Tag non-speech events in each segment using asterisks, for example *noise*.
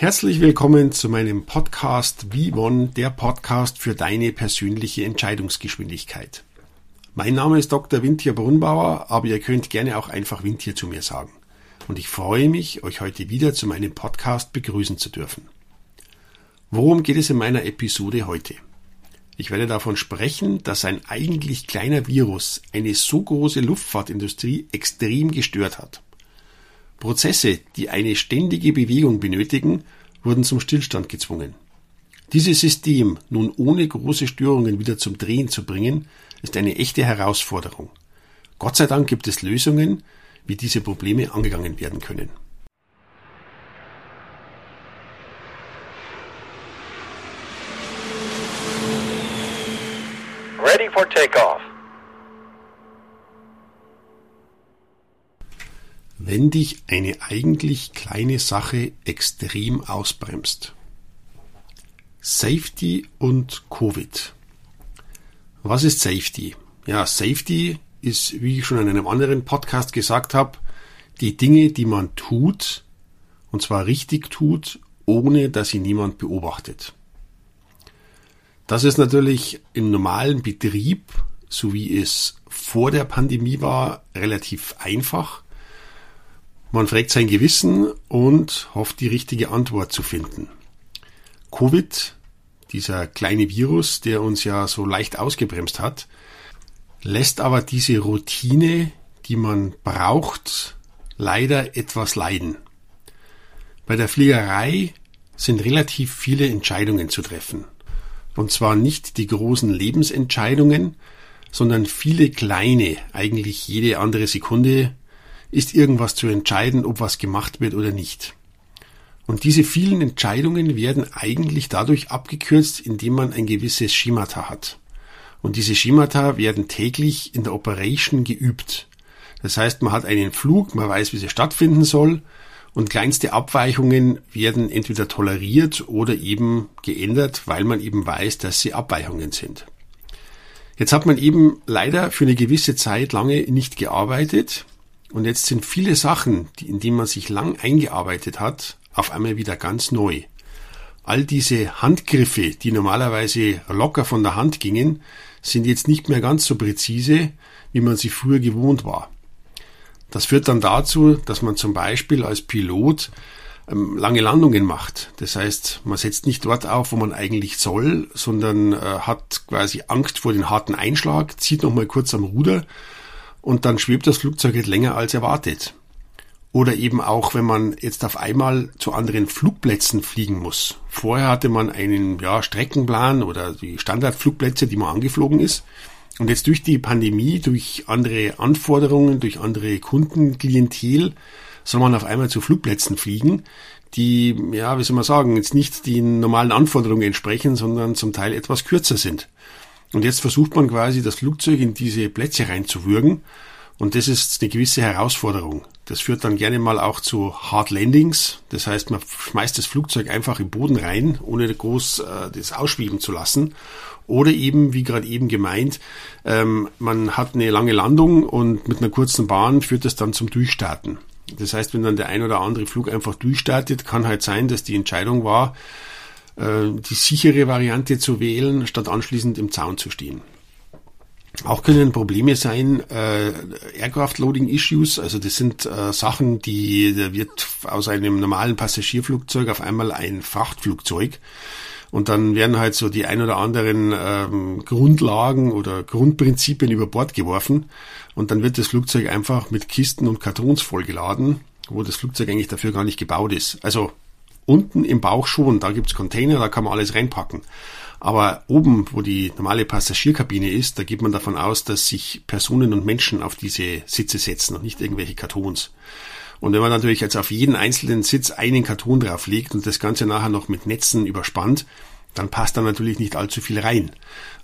Herzlich willkommen zu meinem Podcast V1, der Podcast für deine persönliche Entscheidungsgeschwindigkeit. Mein Name ist Dr. Wintier Brunnbauer, aber ihr könnt gerne auch einfach Wintier zu mir sagen. Und ich freue mich, euch heute wieder zu meinem Podcast begrüßen zu dürfen. Worum geht es in meiner Episode heute? Ich werde davon sprechen, dass ein eigentlich kleiner Virus eine so große Luftfahrtindustrie extrem gestört hat. Prozesse, die eine ständige Bewegung benötigen, wurden zum Stillstand gezwungen. Dieses System nun ohne große Störungen wieder zum Drehen zu bringen, ist eine echte Herausforderung. Gott sei Dank gibt es Lösungen, wie diese Probleme angegangen werden können. Ready for takeoff. Wenn dich eine eigentlich kleine Sache extrem ausbremst. Safety und Covid. Was ist Safety? Ja, Safety ist, wie ich schon in einem anderen Podcast gesagt habe, die Dinge, die man tut, und zwar richtig tut, ohne dass sie niemand beobachtet. Das ist natürlich im normalen Betrieb, so wie es vor der Pandemie war, relativ einfach. Man fragt sein Gewissen und hofft, die richtige Antwort zu finden. Covid, dieser kleine Virus, der uns ja so leicht ausgebremst hat, lässt aber diese Routine, die man braucht, leider etwas leiden. Bei der Fliegerei sind relativ viele Entscheidungen zu treffen. Und zwar nicht die großen Lebensentscheidungen, sondern viele kleine, eigentlich jede andere Sekunde ist irgendwas zu entscheiden, ob was gemacht wird oder nicht. Und diese vielen Entscheidungen werden eigentlich dadurch abgekürzt, indem man ein gewisses Schemata hat. Und diese Schemata werden täglich in der Operation geübt. Das heißt, man hat einen Flug, man weiß, wie sie stattfinden soll, und kleinste Abweichungen werden entweder toleriert oder eben geändert, weil man eben weiß, dass sie Abweichungen sind. Jetzt hat man eben leider für eine gewisse Zeit lange nicht gearbeitet und jetzt sind viele Sachen, die, in die man sich lang eingearbeitet hat, auf einmal wieder ganz neu. All diese Handgriffe, die normalerweise locker von der Hand gingen, sind jetzt nicht mehr ganz so präzise, wie man sie früher gewohnt war. Das führt dann dazu, dass man zum Beispiel als Pilot ähm, lange Landungen macht. Das heißt, man setzt nicht dort auf, wo man eigentlich soll, sondern äh, hat quasi Angst vor den harten Einschlag, zieht nochmal kurz am Ruder und dann schwebt das Flugzeug jetzt länger als erwartet. Oder eben auch, wenn man jetzt auf einmal zu anderen Flugplätzen fliegen muss. Vorher hatte man einen ja, Streckenplan oder die Standardflugplätze, die man angeflogen ist. Und jetzt durch die Pandemie, durch andere Anforderungen, durch andere Kundenklientel, soll man auf einmal zu Flugplätzen fliegen, die, ja, wie soll man sagen, jetzt nicht den normalen Anforderungen entsprechen, sondern zum Teil etwas kürzer sind. Und jetzt versucht man quasi das Flugzeug in diese Plätze reinzuwürgen. Und das ist eine gewisse Herausforderung. Das führt dann gerne mal auch zu Hard Landings. Das heißt, man schmeißt das Flugzeug einfach im Boden rein, ohne groß äh, das ausschweben zu lassen. Oder eben, wie gerade eben gemeint, ähm, man hat eine lange Landung und mit einer kurzen Bahn führt das dann zum Durchstarten. Das heißt, wenn dann der ein oder andere Flug einfach durchstartet, kann halt sein, dass die Entscheidung war, die sichere Variante zu wählen, statt anschließend im Zaun zu stehen. Auch können Probleme sein, äh, Aircraft Loading Issues, also das sind äh, Sachen, die da wird aus einem normalen Passagierflugzeug auf einmal ein Frachtflugzeug und dann werden halt so die ein oder anderen ähm, Grundlagen oder Grundprinzipien über Bord geworfen und dann wird das Flugzeug einfach mit Kisten und Kartons vollgeladen, wo das Flugzeug eigentlich dafür gar nicht gebaut ist. Also Unten im Bauch schon, da gibt's Container, da kann man alles reinpacken. Aber oben, wo die normale Passagierkabine ist, da geht man davon aus, dass sich Personen und Menschen auf diese Sitze setzen und nicht irgendwelche Kartons. Und wenn man natürlich jetzt auf jeden einzelnen Sitz einen Karton drauflegt und das Ganze nachher noch mit Netzen überspannt, dann passt da natürlich nicht allzu viel rein.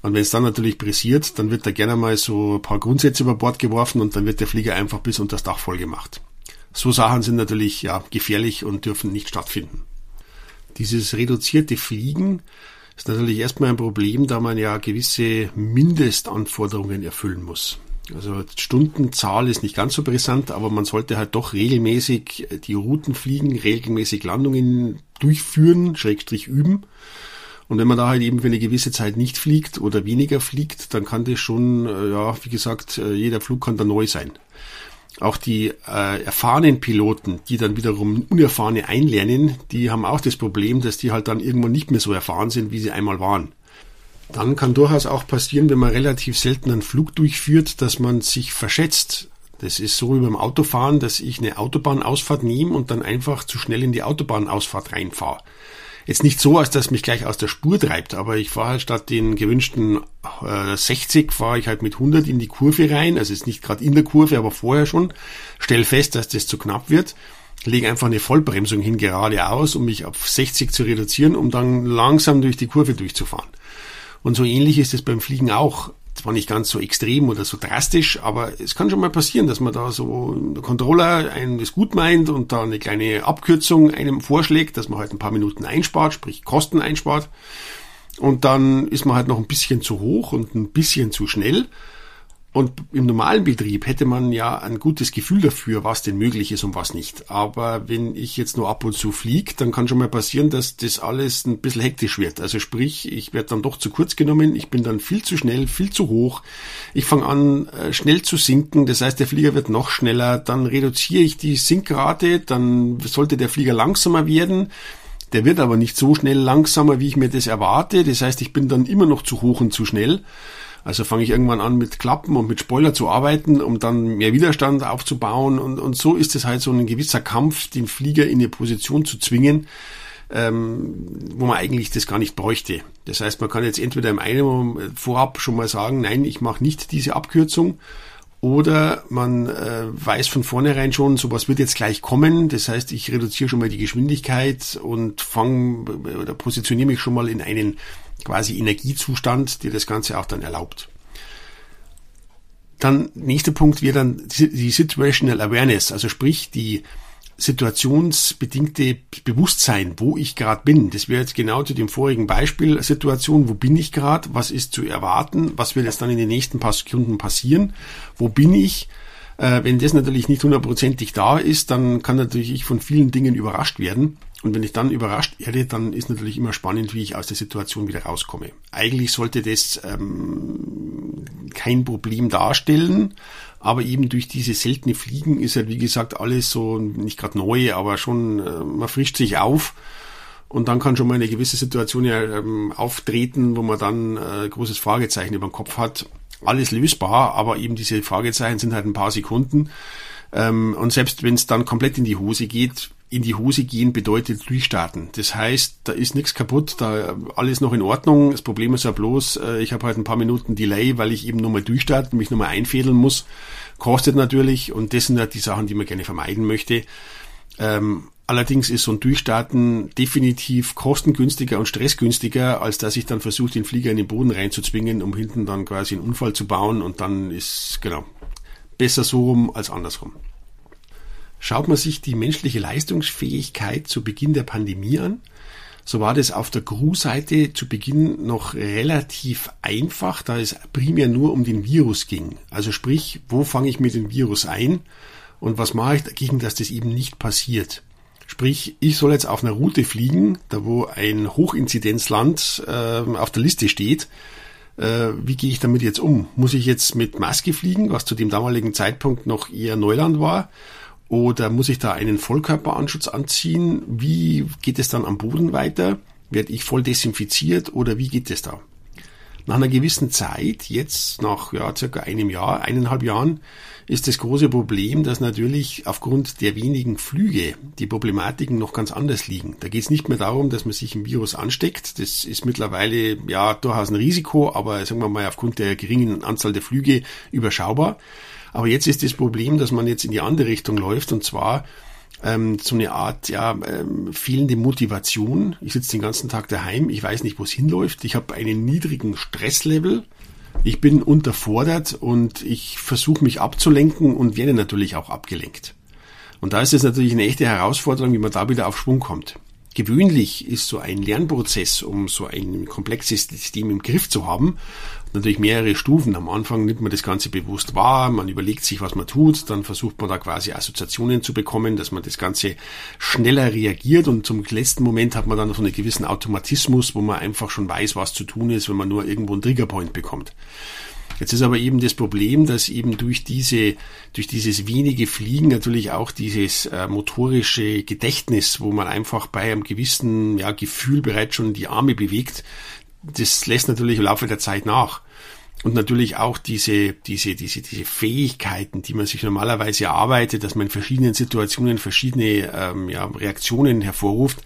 Und wenn es dann natürlich pressiert, dann wird da gerne mal so ein paar Grundsätze über Bord geworfen und dann wird der Flieger einfach bis unter das Dach voll gemacht. So Sachen sind natürlich ja gefährlich und dürfen nicht stattfinden. Dieses reduzierte Fliegen ist natürlich erstmal ein Problem, da man ja gewisse Mindestanforderungen erfüllen muss. Also Stundenzahl ist nicht ganz so brisant, aber man sollte halt doch regelmäßig die Routen fliegen, regelmäßig Landungen durchführen, Schrägstrich üben. Und wenn man da halt eben für eine gewisse Zeit nicht fliegt oder weniger fliegt, dann kann das schon, äh, ja, wie gesagt, äh, jeder Flug kann da neu sein. Auch die äh, erfahrenen Piloten, die dann wiederum unerfahrene einlernen, die haben auch das Problem, dass die halt dann irgendwann nicht mehr so erfahren sind, wie sie einmal waren. Dann kann durchaus auch passieren, wenn man relativ selten einen Flug durchführt, dass man sich verschätzt. Das ist so wie beim Autofahren, dass ich eine Autobahnausfahrt nehme und dann einfach zu schnell in die Autobahnausfahrt reinfahre. Jetzt nicht so, als dass mich gleich aus der Spur treibt, aber ich fahre halt statt den gewünschten äh, 60 fahre ich halt mit 100 in die Kurve rein, also ist nicht gerade in der Kurve, aber vorher schon, stell fest, dass das zu knapp wird, lege einfach eine Vollbremsung hin geradeaus, um mich auf 60 zu reduzieren, um dann langsam durch die Kurve durchzufahren. Und so ähnlich ist es beim Fliegen auch zwar nicht ganz so extrem oder so drastisch, aber es kann schon mal passieren, dass man da so der Controller einem das gut meint und da eine kleine Abkürzung einem vorschlägt, dass man halt ein paar Minuten einspart, sprich Kosten einspart. Und dann ist man halt noch ein bisschen zu hoch und ein bisschen zu schnell. Und im normalen Betrieb hätte man ja ein gutes Gefühl dafür, was denn möglich ist und was nicht. Aber wenn ich jetzt nur ab und zu fliege, dann kann schon mal passieren, dass das alles ein bisschen hektisch wird. Also sprich, ich werde dann doch zu kurz genommen, ich bin dann viel zu schnell, viel zu hoch. Ich fange an, äh, schnell zu sinken, das heißt, der Flieger wird noch schneller. Dann reduziere ich die Sinkrate, dann sollte der Flieger langsamer werden. Der wird aber nicht so schnell langsamer, wie ich mir das erwarte. Das heißt, ich bin dann immer noch zu hoch und zu schnell. Also fange ich irgendwann an mit Klappen und mit Spoiler zu arbeiten, um dann mehr Widerstand aufzubauen. Und, und so ist es halt so ein gewisser Kampf, den Flieger in eine Position zu zwingen, ähm, wo man eigentlich das gar nicht bräuchte. Das heißt, man kann jetzt entweder im einen vorab schon mal sagen, nein, ich mache nicht diese Abkürzung, oder man äh, weiß von vornherein schon, sowas wird jetzt gleich kommen. Das heißt, ich reduziere schon mal die Geschwindigkeit und fange oder positioniere mich schon mal in einen quasi Energiezustand, der das Ganze auch dann erlaubt. Dann nächster Punkt wäre dann die Situational Awareness, also sprich die situationsbedingte Bewusstsein, wo ich gerade bin. Das wäre jetzt genau zu dem vorigen Beispiel Situation, wo bin ich gerade, was ist zu erwarten, was wird jetzt dann in den nächsten paar Sekunden passieren, wo bin ich. Äh, wenn das natürlich nicht hundertprozentig da ist, dann kann natürlich ich von vielen Dingen überrascht werden. Und wenn ich dann überrascht werde, dann ist natürlich immer spannend, wie ich aus der Situation wieder rauskomme. Eigentlich sollte das ähm, kein Problem darstellen, aber eben durch diese seltene Fliegen ist halt, wie gesagt, alles so nicht gerade neu, aber schon, äh, man frischt sich auf. Und dann kann schon mal eine gewisse Situation ja ähm, auftreten, wo man dann äh, großes Fragezeichen über den Kopf hat. Alles lösbar, aber eben diese Fragezeichen sind halt ein paar Sekunden. Ähm, und selbst wenn es dann komplett in die Hose geht, in die Hose gehen bedeutet durchstarten. Das heißt, da ist nichts kaputt, da alles noch in Ordnung. Das Problem ist ja bloß, äh, ich habe halt ein paar Minuten Delay, weil ich eben nochmal durchstarten, mich nochmal einfädeln muss. Kostet natürlich und das sind halt die Sachen, die man gerne vermeiden möchte. Ähm, allerdings ist so ein Durchstarten definitiv kostengünstiger und stressgünstiger, als dass ich dann versuche, den Flieger in den Boden reinzuzwingen, um hinten dann quasi einen Unfall zu bauen und dann ist, genau, besser so rum als andersrum. Schaut man sich die menschliche Leistungsfähigkeit zu Beginn der Pandemie an, so war das auf der Crew-Seite zu Beginn noch relativ einfach, da es primär nur um den Virus ging. Also sprich, wo fange ich mit dem Virus ein und was mache ich dagegen, dass das eben nicht passiert. Sprich, ich soll jetzt auf einer Route fliegen, da wo ein Hochinzidenzland äh, auf der Liste steht. Äh, wie gehe ich damit jetzt um? Muss ich jetzt mit Maske fliegen, was zu dem damaligen Zeitpunkt noch eher Neuland war? Oder muss ich da einen Vollkörperanschutz anziehen? Wie geht es dann am Boden weiter? Werde ich voll desinfiziert oder wie geht es da? Nach einer gewissen Zeit, jetzt nach ja, circa einem Jahr, eineinhalb Jahren, ist das große Problem, dass natürlich aufgrund der wenigen Flüge die Problematiken noch ganz anders liegen. Da geht es nicht mehr darum, dass man sich im Virus ansteckt. Das ist mittlerweile ja durchaus ein Risiko, aber sagen wir mal aufgrund der geringen Anzahl der Flüge überschaubar. Aber jetzt ist das Problem, dass man jetzt in die andere Richtung läuft und zwar ähm, so eine Art ja ähm, fehlende Motivation. Ich sitze den ganzen Tag daheim, ich weiß nicht, wo es hinläuft. Ich habe einen niedrigen Stresslevel. Ich bin unterfordert und ich versuche mich abzulenken und werde natürlich auch abgelenkt. Und da ist es natürlich eine echte Herausforderung, wie man da wieder auf Schwung kommt. Gewöhnlich ist so ein Lernprozess, um so ein komplexes System im Griff zu haben, natürlich mehrere Stufen. Am Anfang nimmt man das Ganze bewusst wahr, man überlegt sich, was man tut, dann versucht man da quasi Assoziationen zu bekommen, dass man das Ganze schneller reagiert und zum letzten Moment hat man dann so einen gewissen Automatismus, wo man einfach schon weiß, was zu tun ist, wenn man nur irgendwo einen Triggerpoint bekommt. Jetzt ist aber eben das Problem, dass eben durch diese, durch dieses wenige Fliegen natürlich auch dieses äh, motorische Gedächtnis, wo man einfach bei einem gewissen ja, Gefühl bereits schon die Arme bewegt, das lässt natürlich im Laufe der Zeit nach. Und natürlich auch diese, diese, diese, diese Fähigkeiten, die man sich normalerweise erarbeitet, dass man in verschiedenen Situationen verschiedene ähm, ja, Reaktionen hervorruft,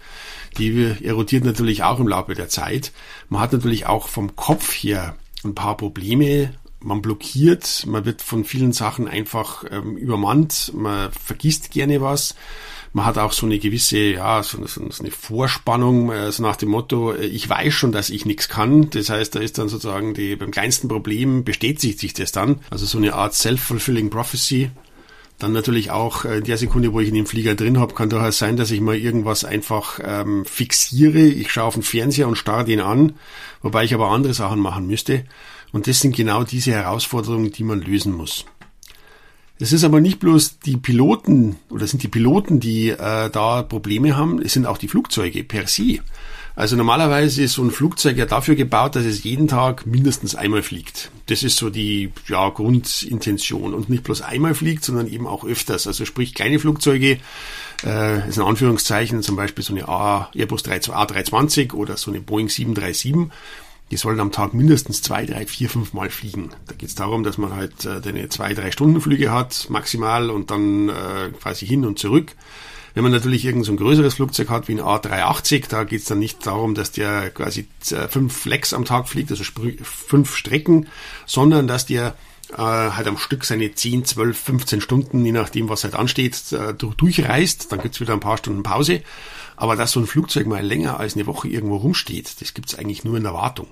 die erodiert natürlich auch im Laufe der Zeit. Man hat natürlich auch vom Kopf her ein paar Probleme, man blockiert, man wird von vielen Sachen einfach ähm, übermannt, man vergisst gerne was. Man hat auch so eine gewisse, ja, so, so, so eine Vorspannung, äh, so nach dem Motto, äh, ich weiß schon, dass ich nichts kann. Das heißt, da ist dann sozusagen die, beim kleinsten Problem bestätigt sich das dann. Also so eine Art self-fulfilling prophecy. Dann natürlich auch äh, in der Sekunde, wo ich in dem Flieger drin habe, kann durchaus sein, dass ich mal irgendwas einfach ähm, fixiere. Ich schaue auf den Fernseher und starre den an, wobei ich aber andere Sachen machen müsste. Und das sind genau diese Herausforderungen, die man lösen muss. Es ist aber nicht bloß die Piloten oder sind die Piloten, die äh, da Probleme haben, es sind auch die Flugzeuge per se. Also normalerweise ist so ein Flugzeug ja dafür gebaut, dass es jeden Tag mindestens einmal fliegt. Das ist so die ja, Grundintention. Und nicht bloß einmal fliegt, sondern eben auch öfters. Also sprich kleine Flugzeuge, äh, ist in Anführungszeichen zum Beispiel so eine A, Airbus A320 oder so eine Boeing 737 die sollen am Tag mindestens zwei, drei, vier, fünf Mal fliegen. Da geht es darum, dass man halt äh, eine zwei, drei Stunden Flüge hat, maximal, und dann äh, quasi hin und zurück. Wenn man natürlich irgend so ein größeres Flugzeug hat wie ein A380, da geht es dann nicht darum, dass der quasi äh, fünf Flex am Tag fliegt, also fünf Strecken, sondern dass der äh, halt am Stück seine 10, 12, 15 Stunden, je nachdem, was halt ansteht, äh, durchreist. Dann gibt's wieder ein paar Stunden Pause. Aber dass so ein Flugzeug mal länger als eine Woche irgendwo rumsteht, das gibt's eigentlich nur in der Wartung.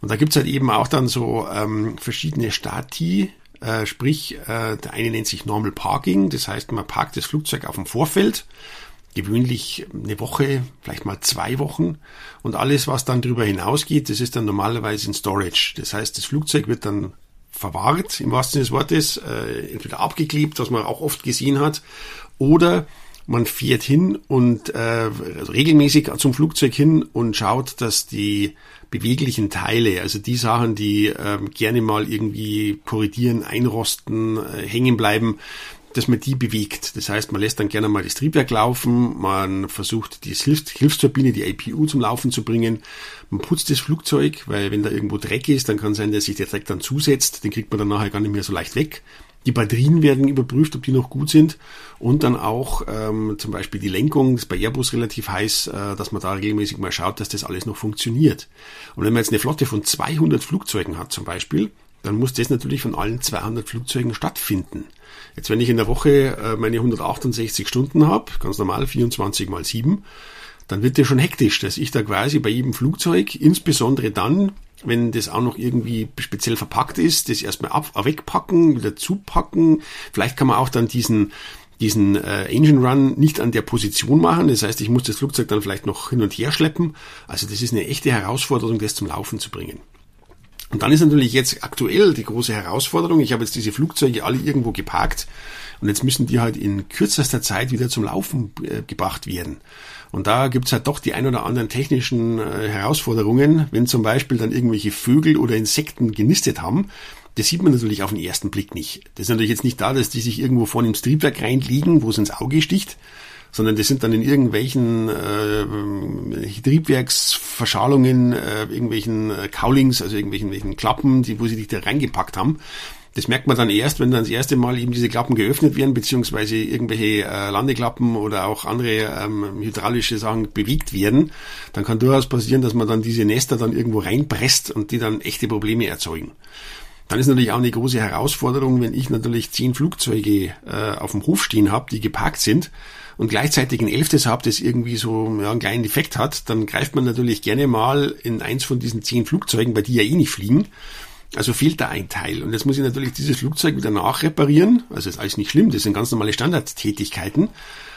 Und da gibt's halt eben auch dann so ähm, verschiedene Stati, äh, sprich, äh, der eine nennt sich Normal Parking, das heißt, man parkt das Flugzeug auf dem Vorfeld, gewöhnlich eine Woche, vielleicht mal zwei Wochen. Und alles, was dann darüber hinausgeht, das ist dann normalerweise in Storage. Das heißt, das Flugzeug wird dann verwahrt, im wahrsten Sinne des Wortes, äh, entweder abgeklebt, was man auch oft gesehen hat, oder man fährt hin und äh, also regelmäßig zum Flugzeug hin und schaut, dass die beweglichen Teile, also die Sachen, die ähm, gerne mal irgendwie korrigieren, einrosten, äh, hängen bleiben, dass man die bewegt. Das heißt, man lässt dann gerne mal das Triebwerk laufen, man versucht die Hilfs Hilfsturbine, die APU zum Laufen zu bringen, man putzt das Flugzeug, weil wenn da irgendwo Dreck ist, dann kann sein, dass sich der Dreck dann zusetzt, den kriegt man dann nachher gar nicht mehr so leicht weg. Die Batterien werden überprüft, ob die noch gut sind. Und dann auch ähm, zum Beispiel die Lenkung, das ist bei Airbus relativ heiß, äh, dass man da regelmäßig mal schaut, dass das alles noch funktioniert. Und wenn man jetzt eine Flotte von 200 Flugzeugen hat zum Beispiel, dann muss das natürlich von allen 200 Flugzeugen stattfinden. Jetzt wenn ich in der Woche äh, meine 168 Stunden habe, ganz normal 24 mal 7, dann wird das schon hektisch, dass ich da quasi bei jedem Flugzeug, insbesondere dann, wenn das auch noch irgendwie speziell verpackt ist, das erstmal ab, wegpacken, wieder zupacken. Vielleicht kann man auch dann diesen diesen äh, Engine Run nicht an der Position machen. Das heißt, ich muss das Flugzeug dann vielleicht noch hin und her schleppen. Also das ist eine echte Herausforderung, das zum Laufen zu bringen. Und dann ist natürlich jetzt aktuell die große Herausforderung. Ich habe jetzt diese Flugzeuge alle irgendwo geparkt und jetzt müssen die halt in kürzester Zeit wieder zum Laufen äh, gebracht werden. Und da gibt's halt doch die ein oder anderen technischen äh, Herausforderungen, wenn zum Beispiel dann irgendwelche Vögel oder Insekten genistet haben. Das sieht man natürlich auf den ersten Blick nicht. Das ist natürlich jetzt nicht da, dass die sich irgendwo vorne ins Triebwerk reinliegen, wo es ins Auge sticht, sondern das sind dann in irgendwelchen äh, Triebwerksverschalungen, äh, irgendwelchen äh, Cowlings, also irgendwelchen, irgendwelchen Klappen, die, wo sie dich da reingepackt haben. Das merkt man dann erst, wenn dann das erste Mal eben diese Klappen geöffnet werden, beziehungsweise irgendwelche äh, Landeklappen oder auch andere ähm, hydraulische Sachen bewegt werden. Dann kann durchaus passieren, dass man dann diese Nester dann irgendwo reinpresst und die dann echte Probleme erzeugen. Dann ist natürlich auch eine große Herausforderung, wenn ich natürlich zehn Flugzeuge äh, auf dem Hof stehen habe, die geparkt sind und gleichzeitig ein elftes habe, das irgendwie so ja, einen kleinen Defekt hat, dann greift man natürlich gerne mal in eins von diesen zehn Flugzeugen, bei die ja eh nicht fliegen. Also fehlt da ein Teil. Und jetzt muss ich natürlich dieses Flugzeug wieder nachreparieren. Also ist alles nicht schlimm, das sind ganz normale Standardtätigkeiten.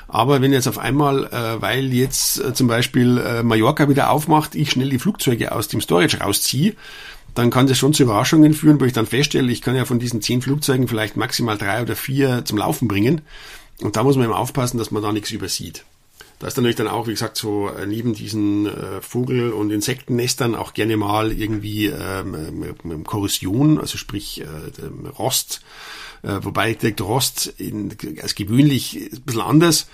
Aber wenn jetzt auf einmal, äh, weil jetzt äh, zum Beispiel äh, Mallorca wieder aufmacht, ich schnell die Flugzeuge aus dem Storage rausziehe, dann kann das schon zu Überraschungen führen, wo ich dann feststelle, ich kann ja von diesen zehn Flugzeugen vielleicht maximal drei oder vier zum Laufen bringen. Und da muss man eben aufpassen, dass man da nichts übersieht. Da ist natürlich dann auch, wie gesagt, so äh, neben diesen äh, Vogel- und Insektennestern auch gerne mal irgendwie ähm, Korrosion, also sprich äh, Rost, äh, wobei der Rost in, als gewöhnlich ein bisschen anders.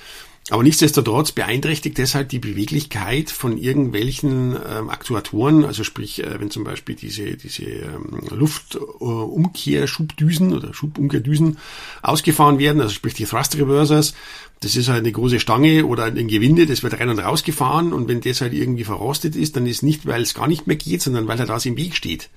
Aber nichtsdestotrotz beeinträchtigt deshalb die Beweglichkeit von irgendwelchen ähm, Aktuatoren, also sprich, äh, wenn zum Beispiel diese, diese ähm, Luftumkehrschubdüsen oder Schubumkehrdüsen ausgefahren werden, also sprich die Thrust Reversers, das ist halt eine große Stange oder ein Gewinde, das wird rein und raus gefahren und wenn das halt irgendwie verrostet ist, dann ist nicht, weil es gar nicht mehr geht, sondern weil er da im Weg steht.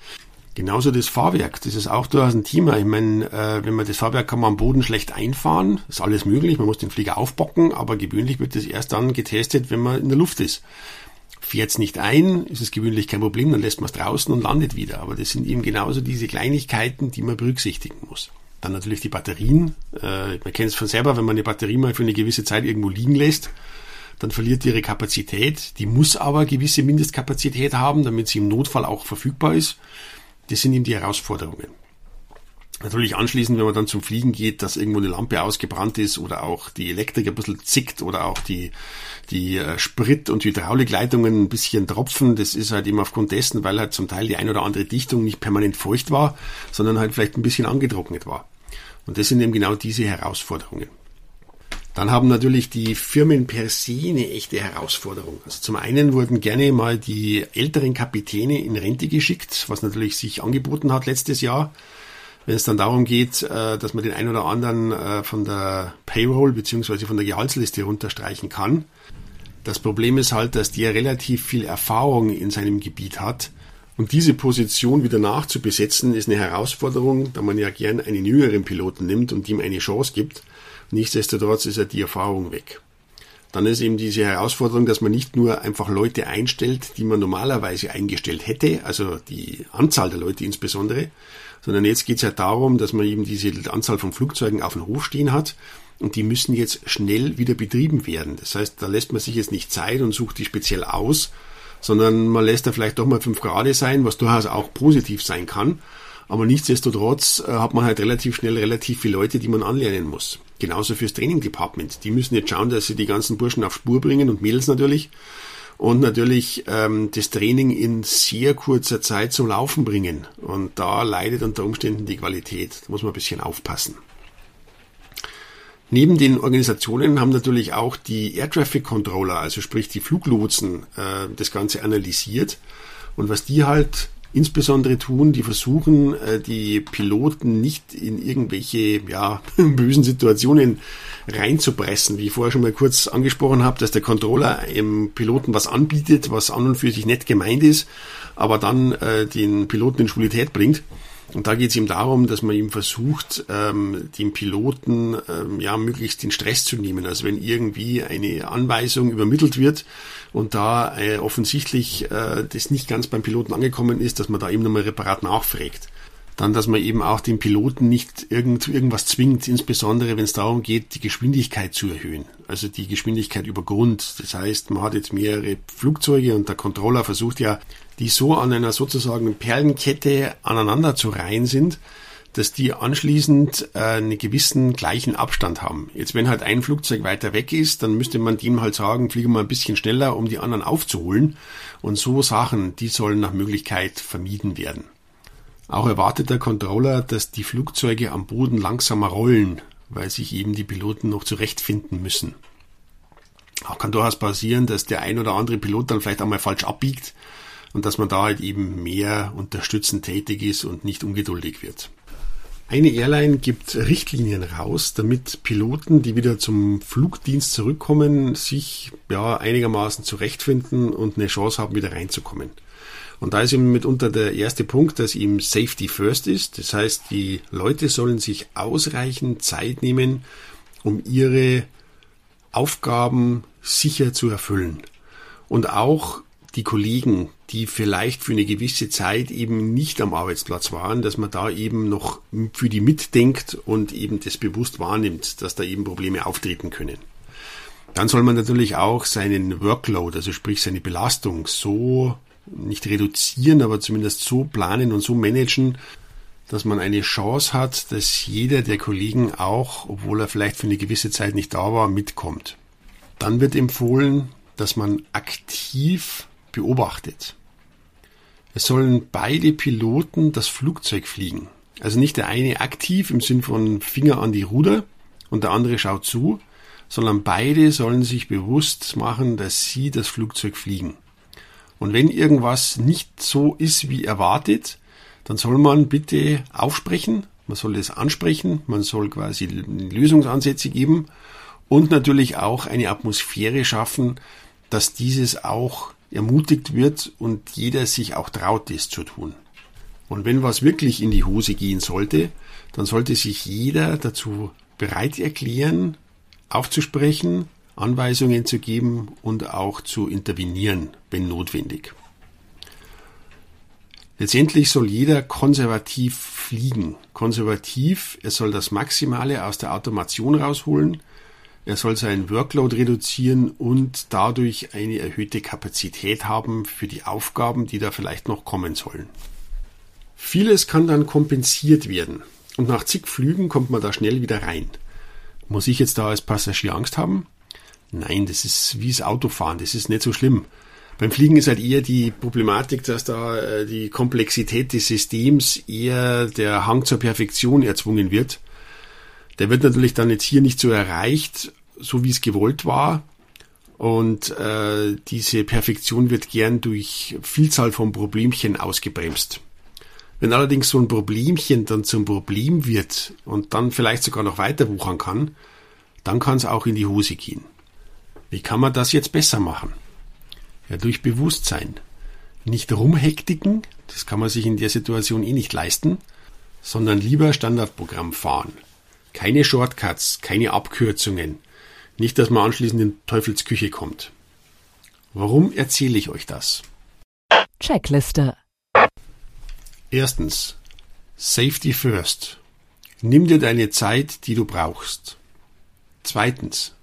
Genauso das Fahrwerk, das ist auch durchaus ein Thema. Ich meine, äh, wenn man das Fahrwerk kann man am Boden schlecht einfahren, ist alles möglich, man muss den Flieger aufbocken, aber gewöhnlich wird das erst dann getestet, wenn man in der Luft ist. Fährt es nicht ein, ist es gewöhnlich kein Problem, dann lässt man es draußen und landet wieder. Aber das sind eben genauso diese Kleinigkeiten, die man berücksichtigen muss. Dann natürlich die Batterien. Äh, man kennt es von selber, wenn man eine Batterie mal für eine gewisse Zeit irgendwo liegen lässt, dann verliert ihre Kapazität. Die muss aber gewisse Mindestkapazität haben, damit sie im Notfall auch verfügbar ist. Das sind eben die Herausforderungen. Natürlich anschließend, wenn man dann zum Fliegen geht, dass irgendwo eine Lampe ausgebrannt ist oder auch die Elektrik ein bisschen zickt oder auch die, die äh, Sprit- und Hydraulikleitungen ein bisschen tropfen. Das ist halt eben aufgrund dessen, weil halt zum Teil die ein oder andere Dichtung nicht permanent feucht war, sondern halt vielleicht ein bisschen angetrocknet war. Und das sind eben genau diese Herausforderungen. Dann haben natürlich die Firmen per se eine echte Herausforderung. Also zum einen wurden gerne mal die älteren Kapitäne in Rente geschickt, was natürlich sich angeboten hat letztes Jahr. Wenn es dann darum geht, äh, dass man den einen oder anderen äh, von der Payroll beziehungsweise von der Gehaltsliste runterstreichen kann. Das Problem ist halt, dass der relativ viel Erfahrung in seinem Gebiet hat. Und diese Position wieder nachzubesetzen, ist eine Herausforderung, da man ja gern einen jüngeren Piloten nimmt und ihm eine Chance gibt. Nichtsdestotrotz ist ja die Erfahrung weg. Dann ist eben diese Herausforderung, dass man nicht nur einfach Leute einstellt, die man normalerweise eingestellt hätte, also die Anzahl der Leute insbesondere, sondern jetzt geht es ja darum, dass man eben diese Anzahl von Flugzeugen auf dem Hof stehen hat und die müssen jetzt schnell wieder betrieben werden. Das heißt, da lässt man sich jetzt nicht Zeit und sucht die speziell aus, sondern man lässt da vielleicht doch mal fünf Grad sein, was durchaus auch positiv sein kann. Aber nichtsdestotrotz äh, hat man halt relativ schnell relativ viele Leute, die man anlernen muss. Genauso fürs Training Department. Die müssen jetzt schauen, dass sie die ganzen Burschen auf Spur bringen und Mädels natürlich. Und natürlich ähm, das Training in sehr kurzer Zeit zum Laufen bringen. Und da leidet unter Umständen die Qualität. Da muss man ein bisschen aufpassen. Neben den Organisationen haben natürlich auch die Air Traffic Controller, also sprich die Fluglotsen, äh, das Ganze analysiert. Und was die halt insbesondere tun, die versuchen, äh, die Piloten nicht in irgendwelche ja, *laughs* bösen Situationen reinzupressen. Wie ich vorher schon mal kurz angesprochen habe, dass der Controller im Piloten was anbietet, was an und für sich nett gemeint ist, aber dann äh, den Piloten in Schwulität bringt. Und da geht es ihm darum, dass man ihm versucht, ähm, dem Piloten ähm, ja möglichst den Stress zu nehmen. Also wenn irgendwie eine Anweisung übermittelt wird und da äh, offensichtlich äh, das nicht ganz beim Piloten angekommen ist, dass man da eben nochmal reparat nachfragt. Dann, dass man eben auch den Piloten nicht irgend, irgendwas zwingt, insbesondere wenn es darum geht, die Geschwindigkeit zu erhöhen. Also die Geschwindigkeit über Grund. Das heißt, man hat jetzt mehrere Flugzeuge und der Controller versucht ja die so an einer sozusagen Perlenkette aneinander zu reihen sind, dass die anschließend äh, einen gewissen gleichen Abstand haben. Jetzt, wenn halt ein Flugzeug weiter weg ist, dann müsste man dem halt sagen, fliege mal ein bisschen schneller, um die anderen aufzuholen. Und so Sachen, die sollen nach Möglichkeit vermieden werden. Auch erwartet der Controller, dass die Flugzeuge am Boden langsamer rollen, weil sich eben die Piloten noch zurechtfinden müssen. Auch kann durchaus passieren, dass der ein oder andere Pilot dann vielleicht einmal falsch abbiegt und dass man da halt eben mehr unterstützend tätig ist und nicht ungeduldig wird. Eine Airline gibt Richtlinien raus, damit Piloten, die wieder zum Flugdienst zurückkommen, sich ja einigermaßen zurechtfinden und eine Chance haben, wieder reinzukommen. Und da ist eben mitunter der erste Punkt, dass ihm Safety First ist. Das heißt, die Leute sollen sich ausreichend Zeit nehmen, um ihre Aufgaben sicher zu erfüllen. Und auch die Kollegen, die vielleicht für eine gewisse Zeit eben nicht am Arbeitsplatz waren, dass man da eben noch für die mitdenkt und eben das bewusst wahrnimmt, dass da eben Probleme auftreten können. Dann soll man natürlich auch seinen Workload, also sprich seine Belastung so nicht reduzieren, aber zumindest so planen und so managen, dass man eine Chance hat, dass jeder der Kollegen auch, obwohl er vielleicht für eine gewisse Zeit nicht da war, mitkommt. Dann wird empfohlen, dass man aktiv beobachtet. Es sollen beide Piloten das Flugzeug fliegen. Also nicht der eine aktiv im Sinn von Finger an die Ruder und der andere schaut zu, sondern beide sollen sich bewusst machen, dass sie das Flugzeug fliegen. Und wenn irgendwas nicht so ist wie erwartet, dann soll man bitte aufsprechen, man soll es ansprechen, man soll quasi Lösungsansätze geben und natürlich auch eine Atmosphäre schaffen, dass dieses auch ermutigt wird und jeder sich auch traut, das zu tun. Und wenn was wirklich in die Hose gehen sollte, dann sollte sich jeder dazu bereit erklären, aufzusprechen, Anweisungen zu geben und auch zu intervenieren, wenn notwendig. Letztendlich soll jeder konservativ fliegen. Konservativ, er soll das Maximale aus der Automation rausholen, er soll seinen Workload reduzieren und dadurch eine erhöhte Kapazität haben für die Aufgaben, die da vielleicht noch kommen sollen. Vieles kann dann kompensiert werden und nach zig Flügen kommt man da schnell wieder rein. Muss ich jetzt da als Passagier Angst haben? Nein, das ist wie das Autofahren, das ist nicht so schlimm. Beim Fliegen ist halt eher die Problematik, dass da äh, die Komplexität des Systems eher der Hang zur Perfektion erzwungen wird. Der wird natürlich dann jetzt hier nicht so erreicht, so wie es gewollt war. Und äh, diese Perfektion wird gern durch Vielzahl von Problemchen ausgebremst. Wenn allerdings so ein Problemchen dann zum Problem wird und dann vielleicht sogar noch weiter wuchern kann, dann kann es auch in die Hose gehen. Wie kann man das jetzt besser machen? Ja, durch Bewusstsein. Nicht rumhektiken, das kann man sich in der Situation eh nicht leisten, sondern lieber Standardprogramm fahren. Keine Shortcuts, keine Abkürzungen. Nicht, dass man anschließend in Teufelsküche kommt. Warum erzähle ich euch das? Checkliste. Erstens. Safety first. Nimm dir deine Zeit, die du brauchst. Zweitens.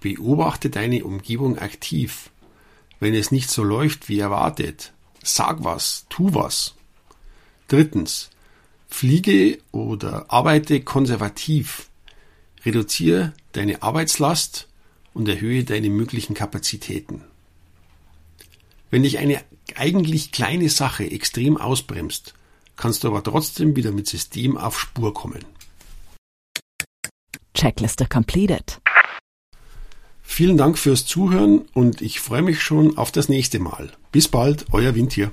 Beobachte deine Umgebung aktiv. Wenn es nicht so läuft wie erwartet, sag was, tu was. Drittens, fliege oder arbeite konservativ. Reduziere deine Arbeitslast und erhöhe deine möglichen Kapazitäten. Wenn dich eine eigentlich kleine Sache extrem ausbremst, kannst du aber trotzdem wieder mit System auf Spur kommen. Checkliste completed. Vielen Dank fürs Zuhören und ich freue mich schon auf das nächste Mal. Bis bald, euer Wind hier.